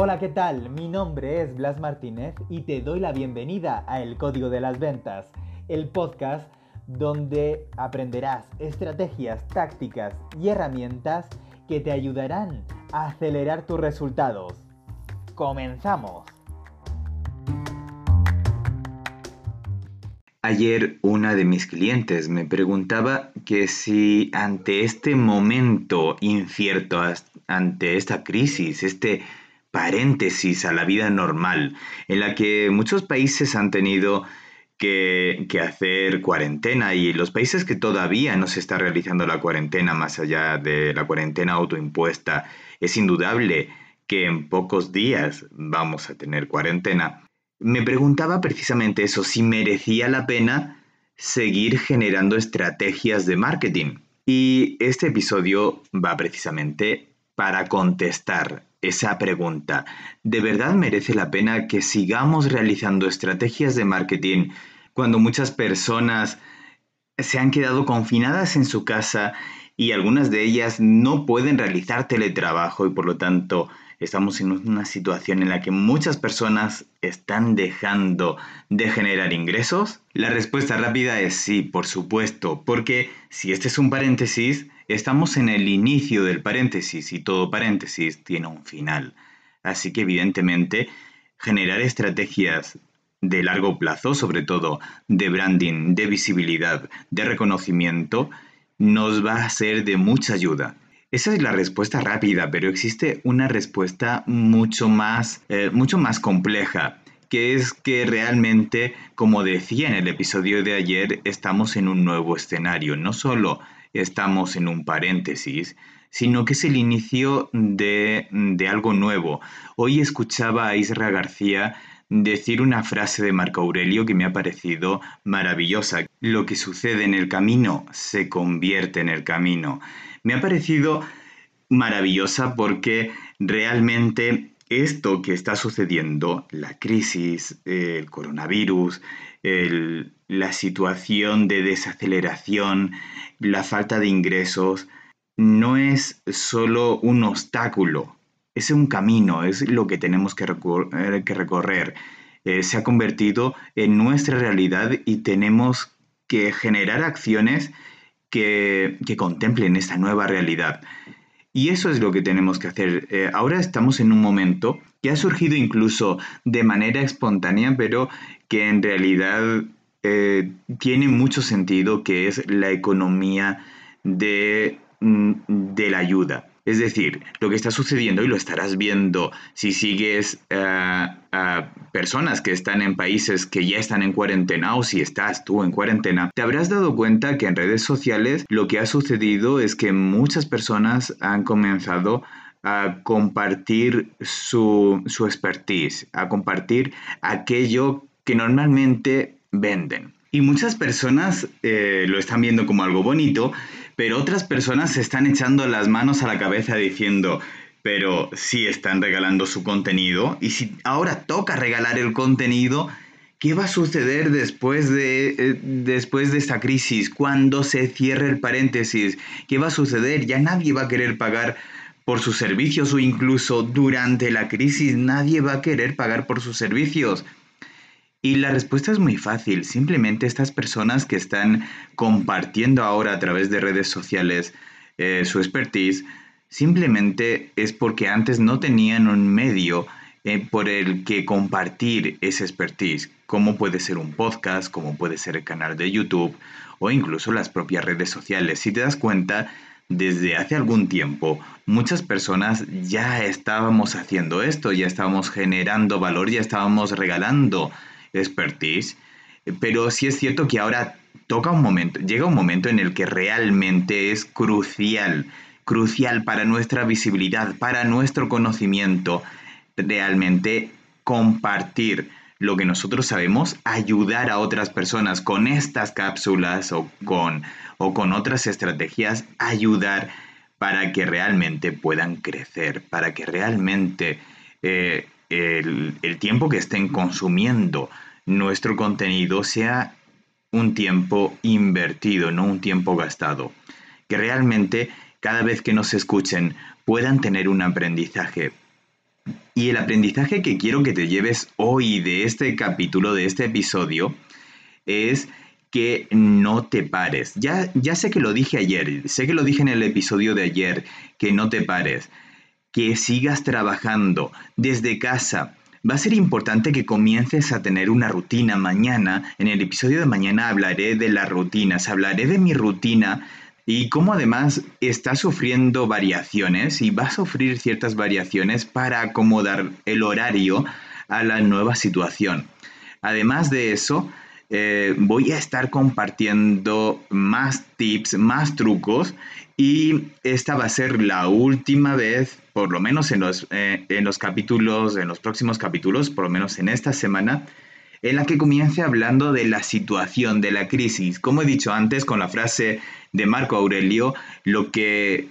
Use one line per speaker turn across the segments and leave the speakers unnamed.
Hola, ¿qué tal? Mi nombre es Blas Martínez y te doy la bienvenida a El Código de las Ventas, el podcast donde aprenderás estrategias, tácticas y herramientas que te ayudarán a acelerar tus resultados. ¡Comenzamos!
Ayer una de mis clientes me preguntaba que si ante este momento incierto, ante esta crisis, este paréntesis a la vida normal, en la que muchos países han tenido que, hacer cuarentena y los países que todavía no se está realizando la cuarentena más allá de la cuarentena autoimpuesta, es indudable que en pocos días vamos a tener cuarentena. Me preguntaba precisamente eso, si merecía la pena seguir generando estrategias de marketing. Y este episodio va precisamente para contestar esa pregunta. ¿De verdad merece la pena que sigamos realizando estrategias de marketing cuando muchas personas se han quedado confinadas en su casa y algunas de ellas no pueden realizar teletrabajo y por lo tanto estamos en una situación en la que muchas personas están dejando de generar ingresos? La respuesta rápida es sí, por supuesto, porque si este es un paréntesis, estamos en el inicio del paréntesis y todo paréntesis tiene un final. Así que evidentemente generar estrategias de largo plazo, sobre todo de branding, de visibilidad, de reconocimiento, nos va a ser de mucha ayuda. Esa es la respuesta rápida, pero existe una respuesta mucho más, eh, mucho más compleja, que es que realmente, como decía en el episodio de ayer, estamos en un nuevo escenario. No solo estamos en un paréntesis, sino que es el inicio de, de algo nuevo. Hoy escuchaba a Isra García decir una frase de Marco Aurelio que me ha parecido maravillosa. Lo que sucede en el camino se convierte en el camino me ha parecido maravillosa porque realmente esto que está sucediendo, la crisis, el coronavirus, la situación de desaceleración, la falta de ingresos, no es solo un obstáculo, es un camino, es lo que tenemos que, recorrer. Eh, se ha convertido en nuestra realidad y tenemos que generar acciones que, contemplen esta nueva realidad. Y eso es lo que tenemos que hacer. Eh, ahora estamos en un momento que ha surgido incluso de manera espontánea, pero que en realidad eh, tiene mucho sentido, que es la economía de, mm, de la ayuda. Es decir, lo que está sucediendo y lo estarás viendo si sigues a personas que están en países que ya están en cuarentena o si estás tú en cuarentena, te habrás dado cuenta que en redes sociales lo que ha sucedido es que muchas personas han comenzado a compartir su, expertise, a compartir aquello que normalmente venden. Y muchas personas eh, lo están viendo como algo bonito, pero otras personas se están echando las manos a la cabeza diciendo, pero si están regalando su contenido y si ahora toca regalar el contenido, ¿qué va a suceder después de, eh, después de esta crisis? Cuando se cierre el paréntesis, ¿qué va a suceder? Ya nadie va a querer pagar por sus servicios o incluso durante la crisis nadie va a querer pagar por sus servicios. Y la respuesta es muy fácil. Simplemente estas personas que están compartiendo ahora a través de redes sociales eh, su expertise, simplemente es porque antes no tenían un medio eh, por el que compartir ese expertise, como puede ser un podcast, como puede ser el canal de YouTube o incluso las propias redes sociales. Si te das cuenta, desde hace algún tiempo muchas personas ya estábamos haciendo esto, ya estábamos generando valor, ya estábamos regalando expertise, pero sí es cierto que ahora toca un momento, llega un momento en el que realmente es crucial, crucial para nuestra visibilidad, para nuestro conocimiento, realmente compartir lo que nosotros sabemos, ayudar a otras personas con estas cápsulas o con, o con otras estrategias, ayudar para que realmente puedan crecer, para que realmente eh, el, tiempo que estén consumiendo nuestro contenido sea un tiempo invertido, no un tiempo gastado. Que realmente cada vez que nos escuchen puedan tener un aprendizaje. Y el aprendizaje que quiero que te lleves hoy de este capítulo, de este episodio, es que no te pares. Ya, ya sé que lo dije ayer, sé que lo dije en el episodio de ayer, que no te pares, que sigas trabajando desde casa. Va a ser importante que comiences a tener una rutina mañana. En el episodio de mañana hablaré de las rutinas, hablaré de mi rutina y cómo además está sufriendo variaciones y va a sufrir ciertas variaciones para acomodar el horario a la nueva situación. Además de eso, eh, voy a estar compartiendo más tips, más trucos y esta va a ser la última vez, por lo menos en los, eh, en los capítulos, en los próximos capítulos, por lo menos en esta semana, en la que comience hablando de la situación, de la crisis. Como he dicho antes con la frase de Marco Aurelio, lo que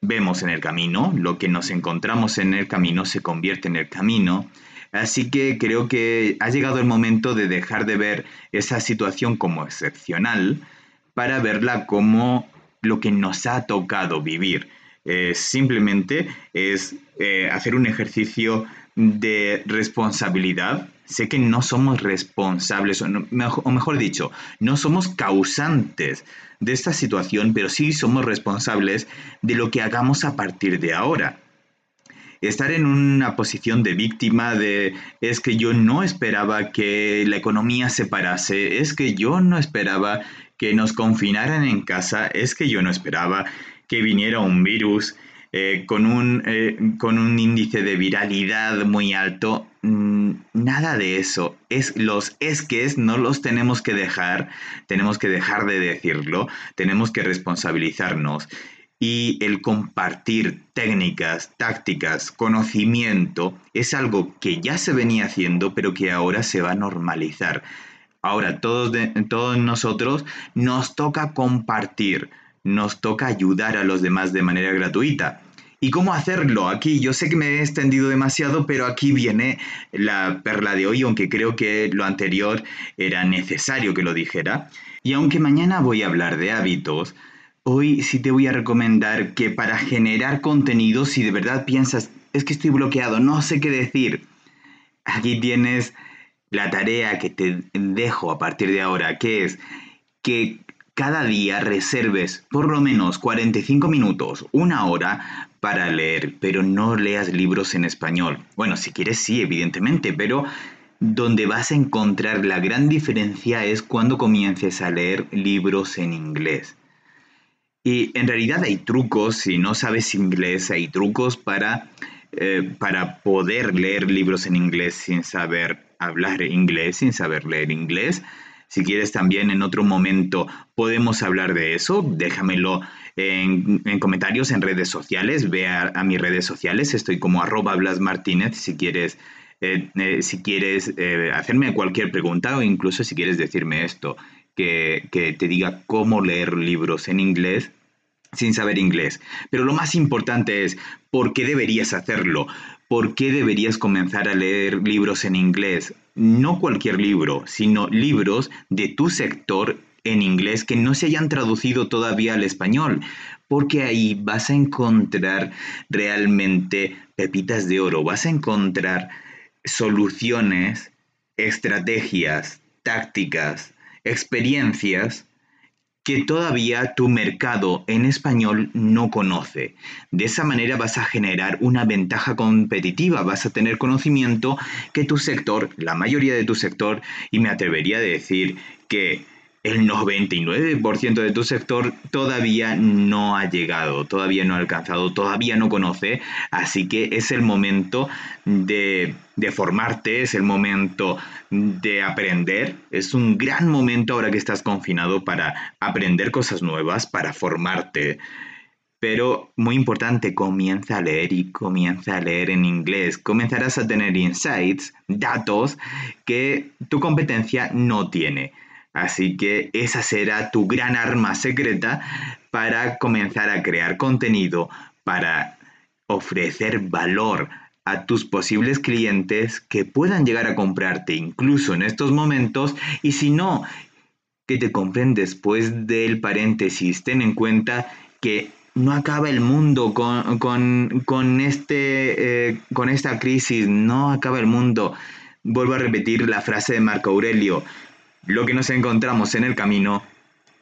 vemos en el camino, lo que nos encontramos en el camino se convierte en el camino. Así que creo que ha llegado el momento de dejar de ver esa situación como excepcional para verla como lo que nos ha tocado vivir. simplemente es eh, hacer un ejercicio de responsabilidad sé que no somos responsables, o, mejor dicho, no somos causantes de esta situación, pero sí somos responsables de lo que hagamos a partir de ahora. Estar en una posición de víctima de es que yo no esperaba que la economía se parase, es que yo no esperaba que nos confinaran en casa, es que yo no esperaba que viniera un virus eh, con, un, eh, con un índice de viralidad muy alto, mm, nada de eso. Es, los es que es no los tenemos que dejar, tenemos que dejar de decirlo, tenemos que responsabilizarnos. Y el compartir técnicas, tácticas, conocimiento es algo que ya se venía haciendo, pero que ahora se va a normalizar. Ahora, todos, todos nosotros nos toca compartir nos toca ayudar a los demás de manera gratuita. ¿Y cómo hacerlo? Aquí yo sé que me he extendido demasiado, pero aquí viene la perla de hoy, aunque creo que lo anterior era necesario que lo dijera. Y aunque mañana voy a hablar de hábitos, hoy sí te voy a recomendar que para generar contenido, si de verdad piensas, es que estoy bloqueado, no sé qué decir, aquí tienes la tarea que te dejo a partir de ahora, que es que cada día reserves por lo menos 45 minutos, una hora para leer, pero no leas libros en español. Bueno, si quieres sí, evidentemente, pero donde vas a encontrar la gran diferencia es cuando comiences a leer libros en inglés. Y en realidad hay trucos, si no sabes inglés, hay trucos para, eh, para poder leer libros en inglés sin saber hablar inglés, sin saber leer inglés. Si quieres también en otro momento podemos hablar de eso, déjamelo en, comentarios en redes sociales, ve a, mis redes sociales, estoy como arroba Blas Martínez si quieres, eh, eh, si quieres eh, hacerme cualquier pregunta o incluso si quieres decirme esto, que, que te diga cómo leer libros en inglés sin saber inglés. Pero lo más importante es, ¿por qué deberías hacerlo? ¿Por qué deberías comenzar a leer libros en inglés? no cualquier libro, sino libros de tu sector en inglés que no se hayan traducido todavía al español, porque ahí vas a encontrar realmente pepitas de oro, vas a encontrar soluciones, estrategias, tácticas, experiencias que todavía tu mercado en español no conoce. De esa manera vas a generar una ventaja competitiva, vas a tener conocimiento que tu sector, la mayoría de tu sector, y me atrevería a decir que el 99% de tu sector todavía no ha llegado, todavía no ha alcanzado, todavía no conoce, así que es el momento de, formarte, es el momento de aprender, es un gran momento ahora que estás confinado para aprender cosas nuevas, para formarte. Pero muy importante, comienza a leer y comienza a leer en inglés. Comenzarás a tener insights, datos que tu competencia no tiene. Así que esa será tu gran arma secreta para comenzar a crear contenido, para ofrecer valor a tus posibles clientes que puedan llegar a comprarte incluso en estos momentos y si no, que te compren después del paréntesis. Ten en cuenta que no acaba el mundo con, con, este, eh, con esta crisis, no acaba el mundo. Vuelvo a repetir la frase de Marco Aurelio, lo que nos encontramos en el camino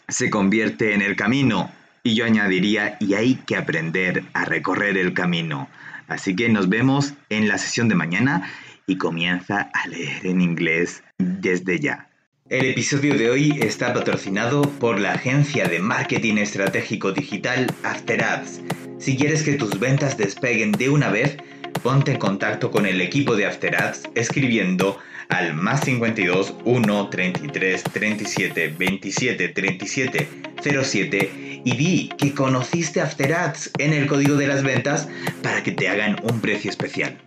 se convierte en el camino. Y yo añadiría, y hay que aprender a recorrer el camino. Así que nos vemos en la sesión de mañana y comienza a leer en inglés desde ya. El episodio de hoy está patrocinado por la agencia de marketing estratégico digital After Ads. Si quieres que tus ventas despeguen de una vez, ponte en contacto con el equipo de After Ads escribiendo al más 52 1 33 37 27 37 07 y di que conociste After Ads en el código de las ventas para que te hagan un precio especial.